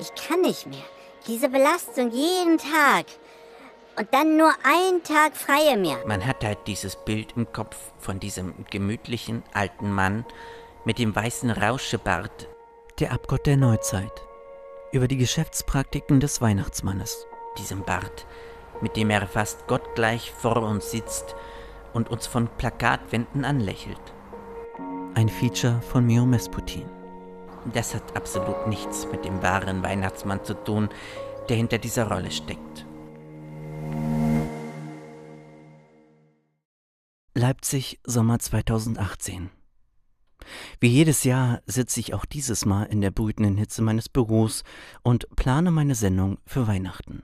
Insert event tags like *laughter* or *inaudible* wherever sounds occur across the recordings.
Ich kann nicht mehr. Diese Belastung jeden Tag. Und dann nur einen Tag frei im Jahr. Man hat halt dieses Bild im Kopf von diesem gemütlichen alten Mann mit dem weißen Rauschebart. Der Abgott der Neuzeit. Über die Geschäftspraktiken des Weihnachtsmannes. Diesem Bart, mit dem er fast gottgleich vor uns sitzt und uns von Plakatwänden anlächelt. Ein Feature von Mio Mesputin. Das hat absolut nichts mit dem wahren Weihnachtsmann zu tun, der hinter dieser Rolle steckt. Leipzig, Sommer 2018. Wie jedes Jahr sitze ich auch dieses Mal in der brütenden Hitze meines Büros und plane meine Sendung für Weihnachten.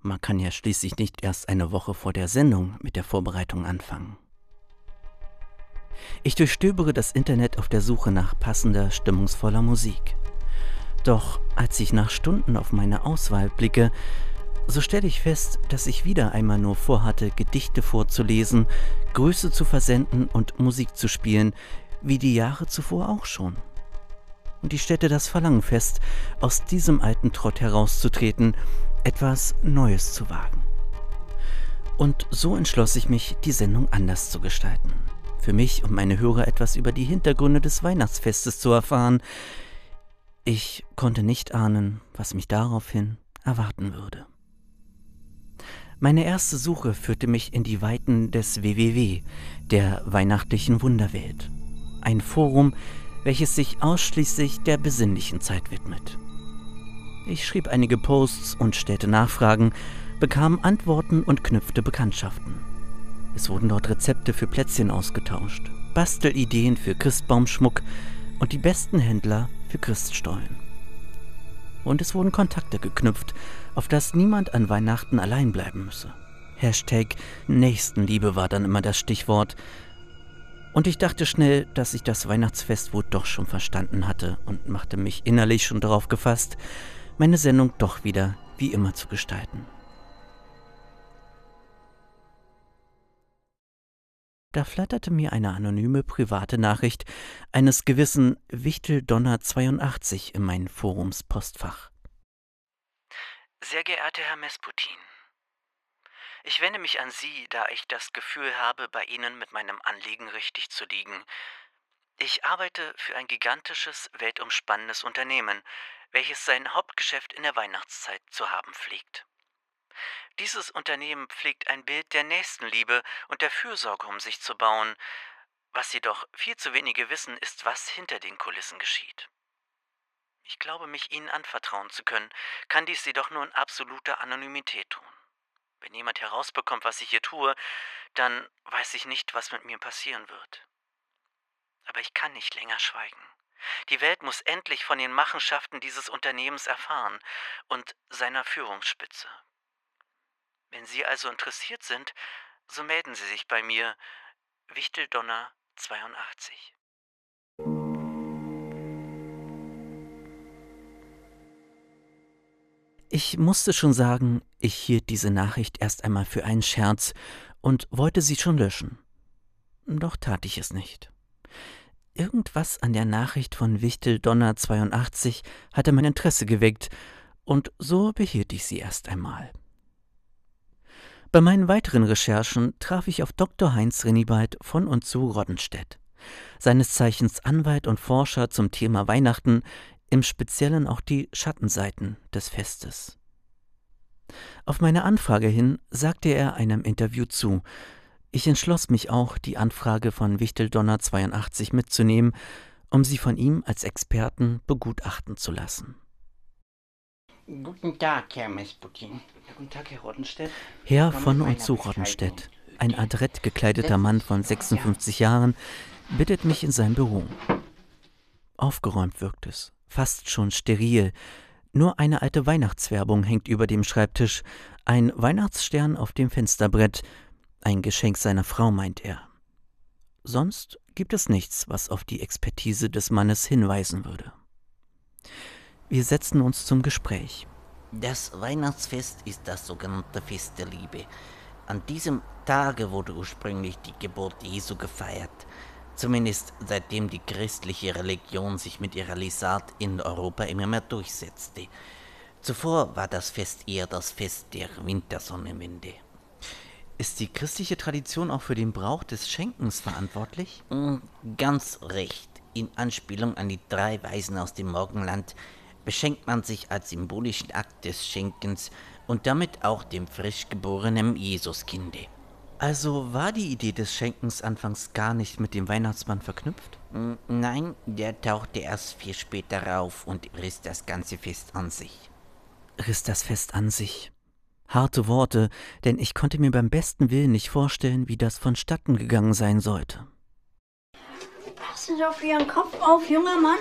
Man kann ja schließlich nicht erst eine Woche vor der Sendung mit der Vorbereitung anfangen. Ich durchstöbere das Internet auf der Suche nach passender, stimmungsvoller Musik. Doch als ich nach Stunden auf meine Auswahl blicke, so stelle ich fest, dass ich wieder einmal nur vorhatte, Gedichte vorzulesen, Grüße zu versenden und Musik zu spielen, wie die Jahre zuvor auch schon. Und ich stellte das Verlangen fest, aus diesem alten Trott herauszutreten, etwas Neues zu wagen. Und so entschloss ich mich, die Sendung anders zu gestalten. Für mich und meine Hörer etwas über die Hintergründe des Weihnachtsfestes zu erfahren. Ich konnte nicht ahnen, was mich daraufhin erwarten würde. Meine erste Suche führte mich in die Weiten des WWW, der weihnachtlichen Wunderwelt. Ein Forum, welches sich ausschließlich der besinnlichen Zeit widmet. Ich schrieb einige Posts und stellte Nachfragen, bekam Antworten und knüpfte Bekanntschaften. Es wurden dort Rezepte für Plätzchen ausgetauscht, Bastelideen für Christbaumschmuck und die besten Händler für Christstollen. Und es wurden Kontakte geknüpft, auf dass niemand an Weihnachten allein bleiben müsse. Hashtag Nächstenliebe war dann immer das Stichwort. Und ich dachte schnell, dass ich das Weihnachtsfest wohl doch schon verstanden hatte und machte mich innerlich schon darauf gefasst, meine Sendung doch wieder wie immer zu gestalten. Da flatterte mir eine anonyme private Nachricht eines gewissen Wichtel Donner 82 in mein Forumspostfach. Sehr geehrter Herr Mesputin, ich wende mich an Sie, da ich das Gefühl habe, bei Ihnen mit meinem Anliegen richtig zu liegen. Ich arbeite für ein gigantisches, weltumspannendes Unternehmen, welches sein Hauptgeschäft in der Weihnachtszeit zu haben pflegt. Dieses Unternehmen pflegt ein Bild der Nächstenliebe und der Fürsorge um sich zu bauen. Was jedoch viel zu wenige wissen, ist, was hinter den Kulissen geschieht. Ich glaube, mich Ihnen anvertrauen zu können, kann dies jedoch nur in absoluter Anonymität tun. Wenn jemand herausbekommt, was ich hier tue, dann weiß ich nicht, was mit mir passieren wird. Aber ich kann nicht länger schweigen. Die Welt muss endlich von den Machenschaften dieses Unternehmens erfahren und seiner Führungsspitze. Wenn Sie also interessiert sind, so melden Sie sich bei mir. Wichteldonner 82. Ich musste schon sagen, ich hielt diese Nachricht erst einmal für einen Scherz und wollte sie schon löschen. Doch tat ich es nicht. Irgendwas an der Nachricht von Wichtel Donner 82 hatte mein Interesse geweckt, und so behielt ich sie erst einmal. Bei meinen weiteren Recherchen traf ich auf Dr. Heinz Renibald von und zu Roddenstedt, seines Zeichens Anwalt und Forscher zum Thema Weihnachten, im Speziellen auch die Schattenseiten des Festes. Auf meine Anfrage hin sagte er einem Interview zu. Ich entschloss mich auch, die Anfrage von Wichteldonner 82 mitzunehmen, um sie von ihm als Experten begutachten zu lassen. Guten Tag, Herr Mesputin. Guten Tag, Herr Roddenstedt. Herr von und zu Roddenstedt, ein adrett gekleideter Mann von 56 Jahren, bittet mich in sein Büro. Aufgeräumt wirkt es, fast schon steril. Nur eine alte Weihnachtswerbung hängt über dem Schreibtisch, ein Weihnachtsstern auf dem Fensterbrett, ein Geschenk seiner Frau, meint er. Sonst gibt es nichts, was auf die Expertise des Mannes hinweisen würde. Wir setzten uns zum Gespräch. Das Weihnachtsfest ist das sogenannte Fest der Liebe. An diesem Tage wurde ursprünglich die Geburt Jesu gefeiert. Zumindest seitdem die christliche Religion sich mit ihrer Lesart in Europa immer mehr durchsetzte. Zuvor war das Fest eher das Fest der Wintersonnenwende. Ist die christliche Tradition auch für den Brauch des Schenkens verantwortlich? Mm, ganz recht. In Anspielung an die drei Weisen aus dem Morgenland beschenkt man sich als symbolischen Akt des Schenkens und damit auch dem frisch geborenen Jesuskinde. Also war die Idee des Schenkens anfangs gar nicht mit dem Weihnachtsmann verknüpft? Mm, nein, der tauchte erst viel später auf und riss das ganze Fest an sich. Riss das Fest an sich. Harte Worte, denn ich konnte mir beim besten Willen nicht vorstellen, wie das vonstatten gegangen sein sollte. Passen Sie auf Ihren Kopf auf, junger Mann.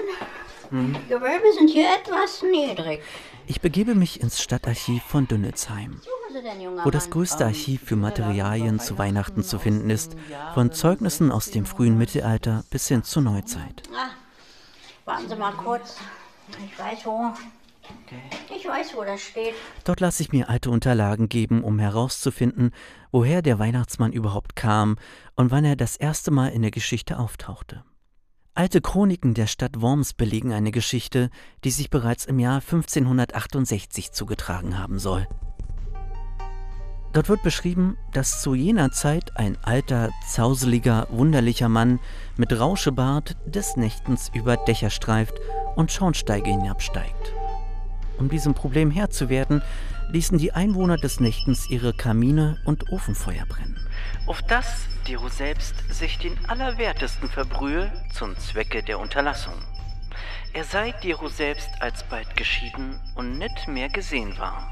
Hm. Die Gewölbe sind hier etwas niedrig. Ich begebe mich ins Stadtarchiv von Dünnelsheim, wo das größte Archiv für Materialien zu Weihnachten zu finden ist, von Zeugnissen aus dem frühen Mittelalter bis hin zur Neuzeit. Ah, warten Sie mal kurz. Ich weiß wo. Ich weiß, wo das steht. Dort lasse ich mir alte Unterlagen geben, um herauszufinden, woher der Weihnachtsmann überhaupt kam und wann er das erste Mal in der Geschichte auftauchte. Alte Chroniken der Stadt Worms belegen eine Geschichte, die sich bereits im Jahr 1568 zugetragen haben soll. Dort wird beschrieben, dass zu jener Zeit ein alter, zauseliger, wunderlicher Mann mit Rauschebart des Nächtens über Dächer streift und Schornsteige hinabsteigt. Um diesem Problem Herr zu werden, ließen die Einwohner des Nächtens ihre Kamine und Ofenfeuer brennen. Auf das Diro selbst sich den Allerwertesten verbrühe zum Zwecke der Unterlassung. Er sei Diro selbst alsbald geschieden und nicht mehr gesehen war.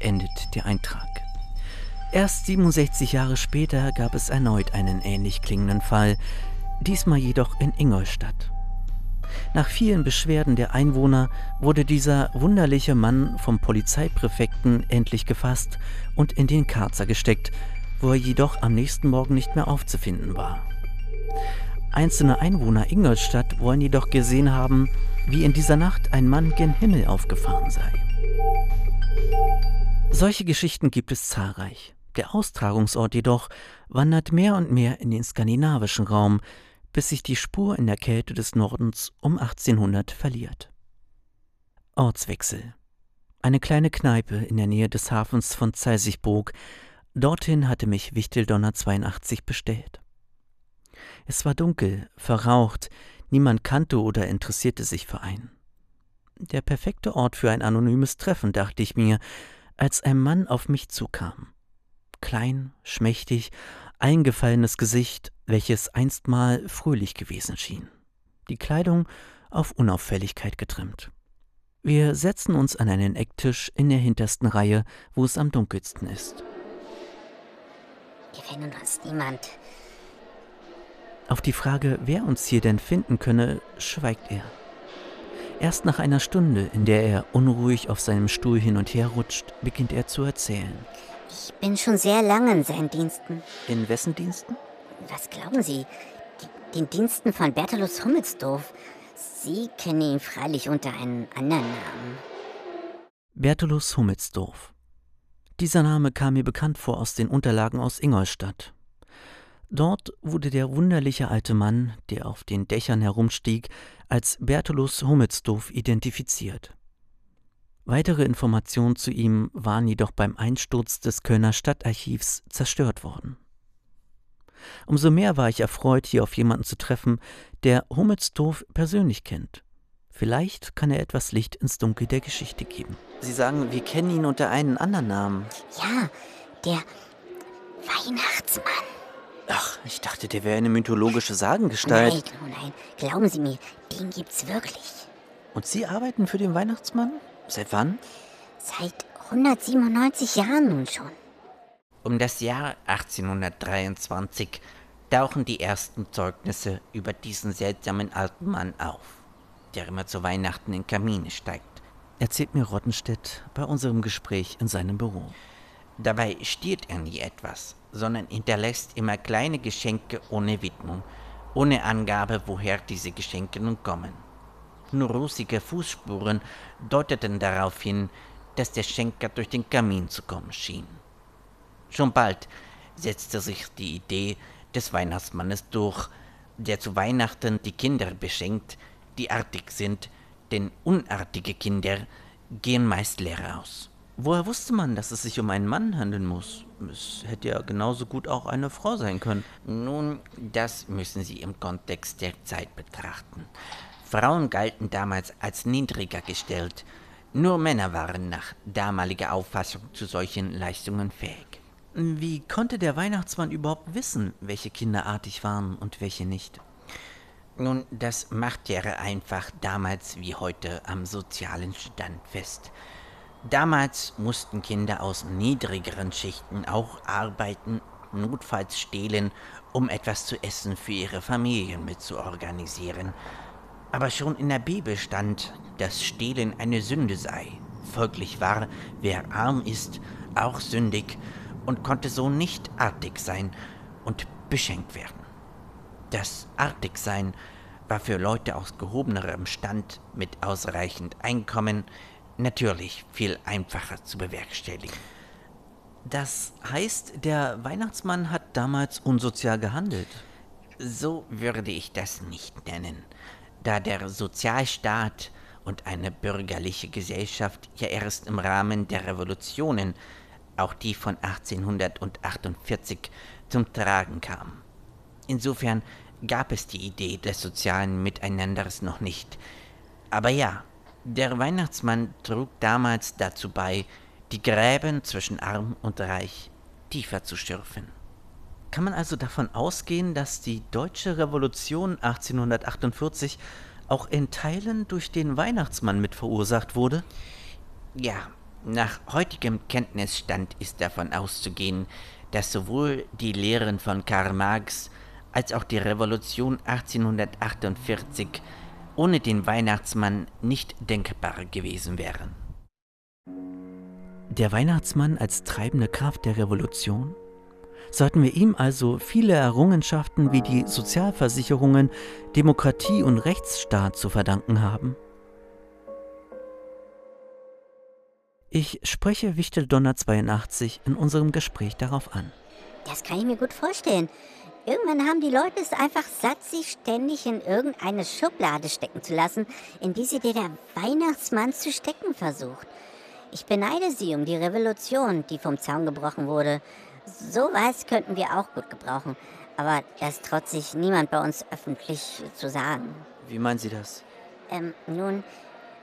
Endet der Eintrag. Erst 67 Jahre später gab es erneut einen ähnlich klingenden Fall, diesmal jedoch in Ingolstadt. Nach vielen Beschwerden der Einwohner wurde dieser wunderliche Mann vom Polizeipräfekten endlich gefasst und in den Karzer gesteckt, wo er jedoch am nächsten Morgen nicht mehr aufzufinden war. Einzelne Einwohner Ingolstadt wollen jedoch gesehen haben, wie in dieser Nacht ein Mann gen Himmel aufgefahren sei. Solche Geschichten gibt es zahlreich. Der Austragungsort jedoch wandert mehr und mehr in den skandinavischen Raum, bis sich die Spur in der Kälte des Nordens um 1800 verliert. Ortswechsel. Eine kleine Kneipe in der Nähe des Hafens von Zeisigburg. Dorthin hatte mich Wichteldonner 82 bestellt. Es war dunkel, verraucht, niemand kannte oder interessierte sich für einen. Der perfekte Ort für ein anonymes Treffen, dachte ich mir, als ein Mann auf mich zukam. Klein, schmächtig, eingefallenes Gesicht, welches einstmal fröhlich gewesen schien. Die Kleidung auf Unauffälligkeit getrimmt. Wir setzen uns an einen Ecktisch in der hintersten Reihe, wo es am dunkelsten ist. Hier findet uns niemand. Auf die Frage, wer uns hier denn finden könne, schweigt er. Erst nach einer Stunde, in der er unruhig auf seinem Stuhl hin und her rutscht, beginnt er zu erzählen. Ich bin schon sehr lange in seinen Diensten. In wessen Diensten? Was glauben Sie? Den Diensten von Bertolus Hummelsdorf. Sie kennen ihn freilich unter einem anderen Namen. Bertolus Hummelsdorf. Dieser Name kam mir bekannt vor aus den Unterlagen aus Ingolstadt. Dort wurde der wunderliche alte Mann, der auf den Dächern herumstieg, als Bertolus Hummelsdorf identifiziert. Weitere Informationen zu ihm waren jedoch beim Einsturz des Kölner Stadtarchivs zerstört worden. Umso mehr war ich erfreut, hier auf jemanden zu treffen, der Hummelsdorf persönlich kennt. Vielleicht kann er etwas Licht ins Dunkel der Geschichte geben. Sie sagen, wir kennen ihn unter einem anderen Namen. Ja, der Weihnachtsmann. Ach, ich dachte, der wäre eine mythologische Sagengestalt. Nein, oh nein, glauben Sie mir, den gibt's wirklich. Und Sie arbeiten für den Weihnachtsmann? Seit wann? Seit 197 Jahren nun schon. Um das Jahr 1823 tauchen die ersten Zeugnisse über diesen seltsamen alten Mann auf, der immer zu Weihnachten in Kamine steigt. Erzählt mir Rottenstedt bei unserem Gespräch in seinem Büro. Dabei stiehlt er nie etwas, sondern hinterlässt immer kleine Geschenke ohne Widmung, ohne Angabe, woher diese Geschenke nun kommen. Nur rosige Fußspuren deuteten darauf hin, dass der Schenker durch den Kamin zu kommen schien. Schon bald setzte sich die Idee des Weihnachtsmannes durch, der zu Weihnachten die Kinder beschenkt, die artig sind, denn unartige Kinder gehen meist leer aus. Woher wusste man, dass es sich um einen Mann handeln muss? Es hätte ja genauso gut auch eine Frau sein können. Nun, das müssen Sie im Kontext der Zeit betrachten. Frauen galten damals als niedriger gestellt. Nur Männer waren nach damaliger Auffassung zu solchen Leistungen fähig. Wie konnte der Weihnachtsmann überhaupt wissen, welche Kinder artig waren und welche nicht? Nun, das macht er einfach damals wie heute am sozialen Stand fest. Damals mussten Kinder aus niedrigeren Schichten auch arbeiten, notfalls stehlen, um etwas zu essen für ihre Familien mitzuorganisieren. Aber schon in der Bibel stand, dass Stehlen eine Sünde sei. Folglich war, wer arm ist, auch sündig und konnte so nicht artig sein und beschenkt werden. Das Artigsein war für Leute aus gehobenerem Stand mit ausreichend Einkommen natürlich viel einfacher zu bewerkstelligen. Das heißt, der Weihnachtsmann hat damals unsozial gehandelt. So würde ich das nicht nennen, da der Sozialstaat und eine bürgerliche Gesellschaft ja erst im Rahmen der Revolutionen, auch die von 1848, zum Tragen kam. Insofern gab es die Idee des sozialen Miteinanders noch nicht. Aber ja, der Weihnachtsmann trug damals dazu bei, die Gräben zwischen arm und reich tiefer zu schürfen. Kann man also davon ausgehen, dass die deutsche Revolution 1848 auch in Teilen durch den Weihnachtsmann mit verursacht wurde? Ja, nach heutigem Kenntnisstand ist davon auszugehen, dass sowohl die Lehren von Karl Marx als auch die Revolution 1848 ohne den Weihnachtsmann nicht denkbar gewesen wären. Der Weihnachtsmann als treibende Kraft der Revolution? Sollten wir ihm also viele Errungenschaften wie die Sozialversicherungen, Demokratie und Rechtsstaat zu verdanken haben? Ich spreche Wichteldonner 82 in unserem Gespräch darauf an. Das kann ich mir gut vorstellen. Irgendwann haben die Leute es einfach satt, sich ständig in irgendeine Schublade stecken zu lassen, in die sie dir der Weihnachtsmann zu stecken versucht. Ich beneide sie um die Revolution, die vom Zaun gebrochen wurde. Sowas könnten wir auch gut gebrauchen. Aber das traut sich niemand bei uns öffentlich zu sagen. Wie meinen Sie das? Ähm, nun,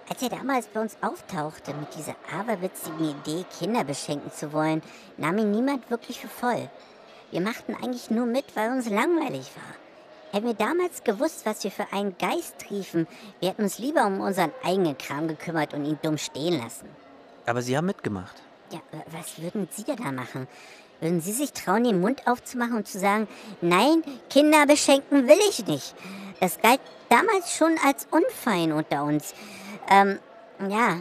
als er damals bei uns auftauchte mit dieser aberwitzigen Idee, Kinder beschenken zu wollen, nahm ihn niemand wirklich für voll. Wir machten eigentlich nur mit, weil uns langweilig war. Hätten wir damals gewusst, was wir für einen Geist riefen, wir hätten uns lieber um unseren eigenen Kram gekümmert und ihn dumm stehen lassen. Aber Sie haben mitgemacht. Ja, was würden Sie denn da machen? Würden Sie sich trauen, den Mund aufzumachen und zu sagen, nein, Kinder beschenken will ich nicht? Das galt damals schon als unfein unter uns. Ähm, ja,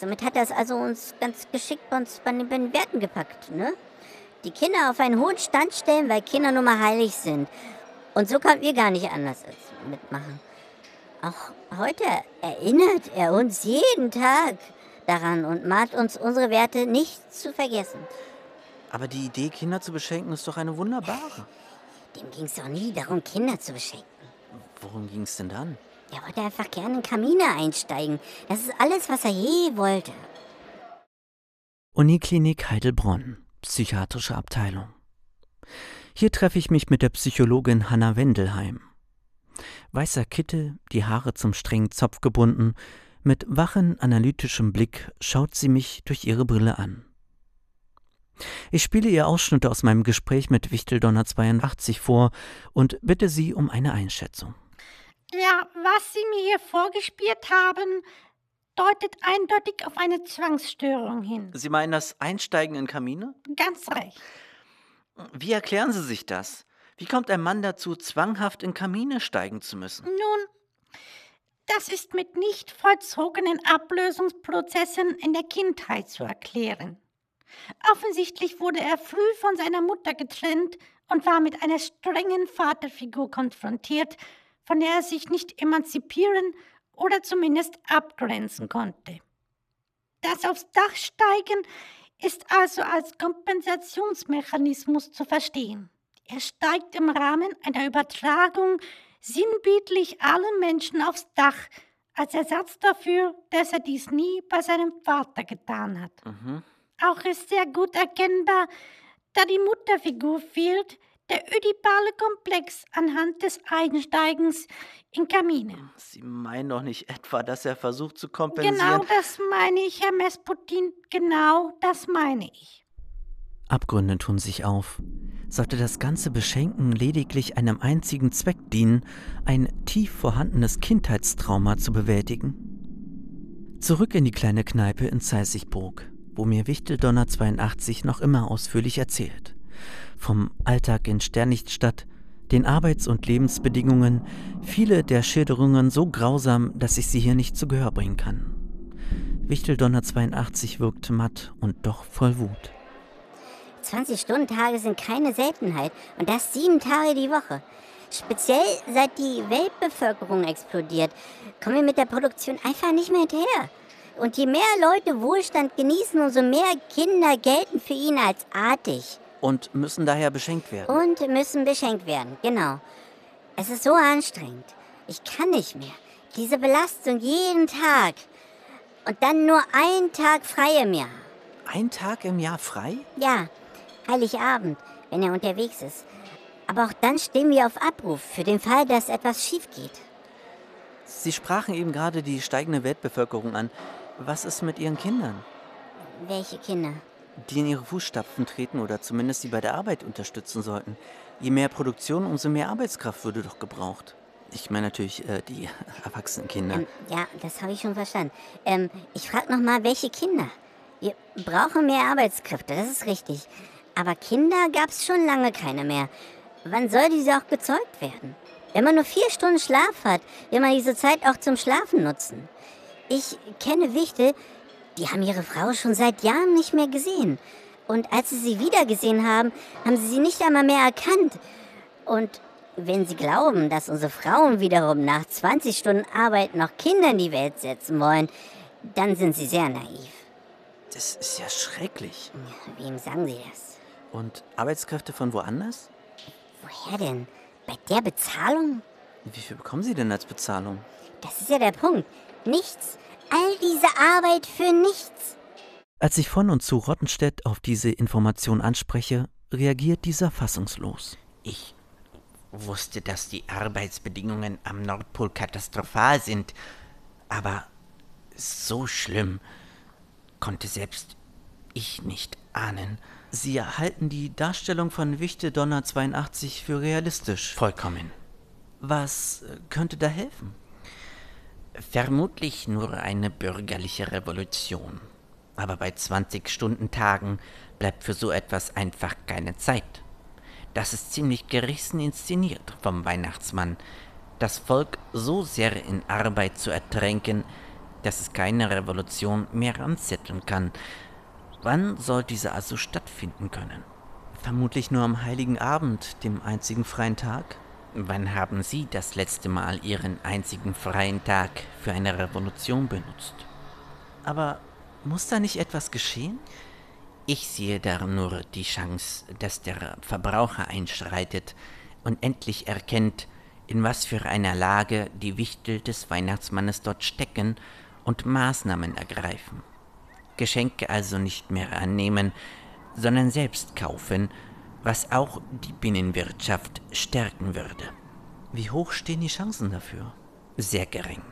somit hat das also uns ganz geschickt bei uns bei den Werten gepackt, ne? die Kinder auf einen hohen Stand stellen, weil Kinder nun mal heilig sind. Und so konnten wir gar nicht anders mitmachen. Auch heute erinnert er uns jeden Tag daran und mahnt uns, unsere Werte nicht zu vergessen. Aber die Idee, Kinder zu beschenken, ist doch eine wunderbare. Dem ging es doch nie darum, Kinder zu beschenken. Worum ging es denn dann? Er wollte einfach gerne in Kamine einsteigen. Das ist alles, was er je wollte. Uniklinik Heidelbronn psychiatrische Abteilung. Hier treffe ich mich mit der Psychologin Hanna Wendelheim. Weißer Kittel, die Haare zum strengen Zopf gebunden, mit wachen, analytischem Blick schaut sie mich durch ihre Brille an. Ich spiele ihr Ausschnitte aus meinem Gespräch mit Wichteldonner 82 vor und bitte sie um eine Einschätzung. Ja, was Sie mir hier vorgespielt haben, deutet eindeutig auf eine Zwangsstörung hin. Sie meinen das Einsteigen in Kamine? Ganz recht. Wie erklären Sie sich das? Wie kommt ein Mann dazu, zwanghaft in Kamine steigen zu müssen? Nun, das ist mit nicht vollzogenen Ablösungsprozessen in der Kindheit zu erklären. Offensichtlich wurde er früh von seiner Mutter getrennt und war mit einer strengen Vaterfigur konfrontiert, von der er sich nicht emanzipieren oder zumindest abgrenzen konnte. Das aufs Dach steigen ist also als Kompensationsmechanismus zu verstehen. Er steigt im Rahmen einer Übertragung sinnbildlich allen Menschen aufs Dach, als Ersatz dafür, dass er dies nie bei seinem Vater getan hat. Mhm. Auch ist sehr gut erkennbar, da die Mutterfigur fehlt, der ödipale Komplex anhand des Einsteigens in Kamine. Sie meinen doch nicht etwa, dass er versucht zu kompensieren? Genau das meine ich, Herr Mesputin, genau das meine ich. Abgründe tun sich auf. Sollte das ganze Beschenken lediglich einem einzigen Zweck dienen, ein tief vorhandenes Kindheitstrauma zu bewältigen? Zurück in die kleine Kneipe in Zeisigburg, wo mir Wichteldonner 82 noch immer ausführlich erzählt. Vom Alltag in Sternichtstadt, den Arbeits- und Lebensbedingungen, viele der Schilderungen so grausam, dass ich sie hier nicht zu Gehör bringen kann. Wichteldonner 82 wirkt matt und doch voll Wut. 20-Stunden-Tage sind keine Seltenheit und das sieben Tage die Woche. Speziell seit die Weltbevölkerung explodiert, kommen wir mit der Produktion einfach nicht mehr hinterher. Und je mehr Leute Wohlstand genießen, umso mehr Kinder gelten für ihn als artig. Und müssen daher beschenkt werden. Und müssen beschenkt werden, genau. Es ist so anstrengend. Ich kann nicht mehr. Diese Belastung jeden Tag. Und dann nur ein Tag frei im Jahr. Ein Tag im Jahr frei? Ja, Heiligabend, wenn er unterwegs ist. Aber auch dann stehen wir auf Abruf für den Fall, dass etwas schief geht. Sie sprachen eben gerade die steigende Weltbevölkerung an. Was ist mit Ihren Kindern? Welche Kinder? Die in ihre Fußstapfen treten oder zumindest sie bei der Arbeit unterstützen sollten. Je mehr Produktion, umso mehr Arbeitskraft würde doch gebraucht. Ich meine natürlich äh, die *laughs* erwachsenen Kinder. Ähm, ja, das habe ich schon verstanden. Ähm, ich frage nochmal, welche Kinder? Wir brauchen mehr Arbeitskräfte, das ist richtig. Aber Kinder gab es schon lange keine mehr. Wann soll diese auch gezeugt werden? Wenn man nur vier Stunden Schlaf hat, will man diese Zeit auch zum Schlafen nutzen. Ich kenne Wichte, die haben ihre Frau schon seit Jahren nicht mehr gesehen. Und als sie sie wieder gesehen haben, haben sie sie nicht einmal mehr erkannt. Und wenn sie glauben, dass unsere Frauen wiederum nach 20 Stunden Arbeit noch Kinder in die Welt setzen wollen, dann sind sie sehr naiv. Das ist ja schrecklich. Wem sagen Sie das? Und Arbeitskräfte von woanders? Woher denn? Bei der Bezahlung? Wie viel bekommen Sie denn als Bezahlung? Das ist ja der Punkt. Nichts. All diese Arbeit für nichts. Als ich von und zu Rottenstedt auf diese Information anspreche, reagiert dieser fassungslos. Ich wusste, dass die Arbeitsbedingungen am Nordpol katastrophal sind, aber so schlimm konnte selbst ich nicht ahnen. Sie halten die Darstellung von Wichte Donner 82 für realistisch. Vollkommen. Was könnte da helfen? Vermutlich nur eine bürgerliche Revolution. Aber bei 20-Stunden-Tagen bleibt für so etwas einfach keine Zeit. Das ist ziemlich gerissen inszeniert vom Weihnachtsmann, das Volk so sehr in Arbeit zu ertränken, dass es keine Revolution mehr anzetteln kann, Wann soll diese also stattfinden können? Vermutlich nur am heiligen Abend, dem einzigen freien Tag. Wann haben Sie das letzte Mal Ihren einzigen freien Tag für eine Revolution benutzt? Aber muss da nicht etwas geschehen? Ich sehe da nur die Chance, dass der Verbraucher einschreitet und endlich erkennt, in was für einer Lage die Wichtel des Weihnachtsmannes dort stecken und Maßnahmen ergreifen. Geschenke also nicht mehr annehmen, sondern selbst kaufen, was auch die Binnenwirtschaft stärken würde. Wie hoch stehen die Chancen dafür? Sehr gering.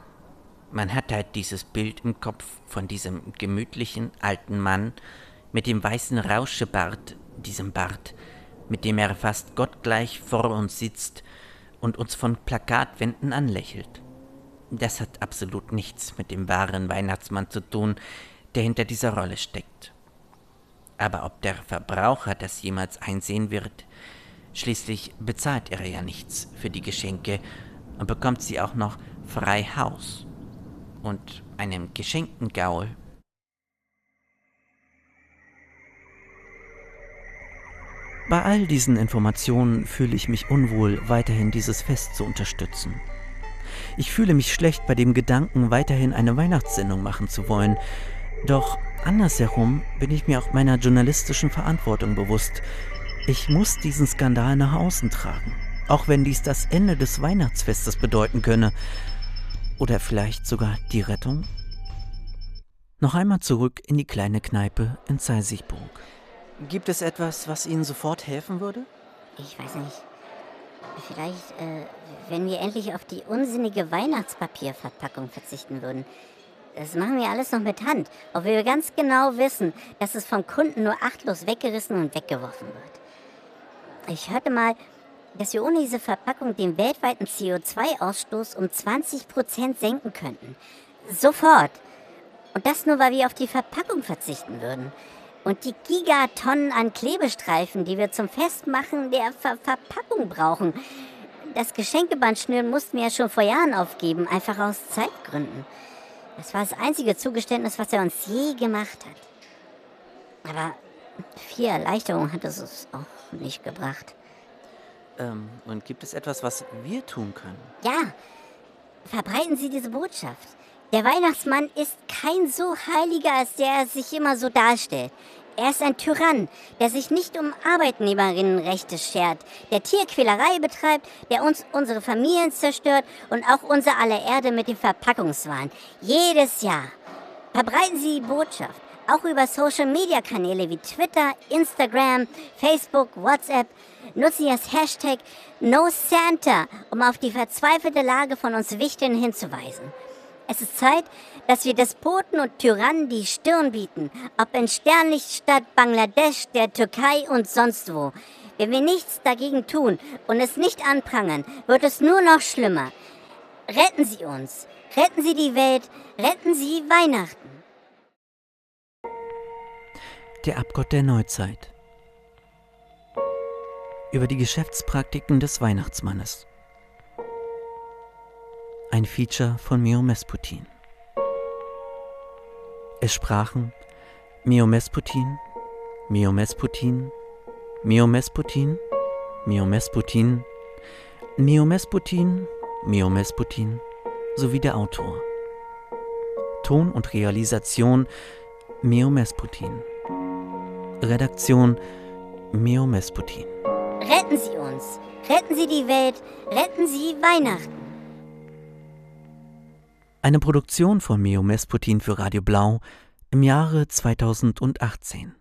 Man hat halt dieses Bild im Kopf von diesem gemütlichen alten Mann mit dem weißen Rauschebart, diesem Bart, mit dem er fast gottgleich vor uns sitzt und uns von Plakatwänden anlächelt. Das hat absolut nichts mit dem wahren Weihnachtsmann zu tun, der hinter dieser Rolle steckt. Aber ob der Verbraucher das jemals einsehen wird, schließlich bezahlt er ja nichts für die Geschenke und bekommt sie auch noch frei Haus. Und einem geschenkten Gaul Bei all diesen Informationen fühle ich mich unwohl, weiterhin dieses Fest zu unterstützen. Ich fühle mich schlecht bei dem Gedanken, weiterhin eine Weihnachtssendung machen zu wollen, doch andersherum bin ich mir auch meiner journalistischen Verantwortung bewusst. Ich muss diesen Skandal nach außen tragen, auch wenn dies das Ende des Weihnachtsfestes bedeuten könne. Oder vielleicht sogar die Rettung? Noch einmal zurück in die kleine Kneipe in Zeisigburg. Gibt es etwas, was Ihnen sofort helfen würde? Ich weiß nicht. Vielleicht, äh, wenn wir endlich auf die unsinnige Weihnachtspapierverpackung verzichten würden. Das machen wir alles noch mit Hand, obwohl wir ganz genau wissen, dass es vom Kunden nur achtlos weggerissen und weggeworfen wird. Ich hörte mal, dass wir ohne diese Verpackung den weltweiten CO2-Ausstoß um 20% senken könnten. Sofort. Und das nur, weil wir auf die Verpackung verzichten würden. Und die Gigatonnen an Klebestreifen, die wir zum Festmachen der Ver Verpackung brauchen. Das Geschenkeband schnüren mussten wir ja schon vor Jahren aufgeben, einfach aus Zeitgründen. Das war das einzige Zugeständnis, was er uns je gemacht hat. Aber viel Erleichterung hat es uns auch nicht gebracht. Ähm, und gibt es etwas, was wir tun können? Ja, verbreiten Sie diese Botschaft. Der Weihnachtsmann ist kein so Heiliger, als der er sich immer so darstellt. Er ist ein Tyrann, der sich nicht um Arbeitnehmerinnenrechte schert, der Tierquälerei betreibt, der uns unsere Familien zerstört und auch unser aller Erde mit dem Verpackungswahn. Jedes Jahr. Verbreiten Sie die Botschaft, auch über Social-Media-Kanäle wie Twitter, Instagram, Facebook, WhatsApp. Nutzen Sie das Hashtag NoSanta, um auf die verzweifelte Lage von uns Wichtigen hinzuweisen. Es ist Zeit, dass wir Despoten und Tyrannen die Stirn bieten, ob in Sternlichtstadt, Bangladesch, der Türkei und sonst wo. Wenn wir nichts dagegen tun und es nicht anprangern, wird es nur noch schlimmer. Retten Sie uns, retten Sie die Welt, retten Sie Weihnachten. Der Abgott der Neuzeit. Über die Geschäftspraktiken des Weihnachtsmannes. Ein Feature von Mio Mesputin. Es sprachen Mio Mesputin, Mio Mesputin, Mio Mesputin, Mio Mesputin, Mio Mesputin, Mio Mesputin sowie der Autor. Ton und Realisation Mio Mesputin. Redaktion Mio Mesputin. Retten Sie uns, retten Sie die Welt, retten Sie Weihnachten. Eine Produktion von Mio Mesputin für Radio Blau im Jahre 2018.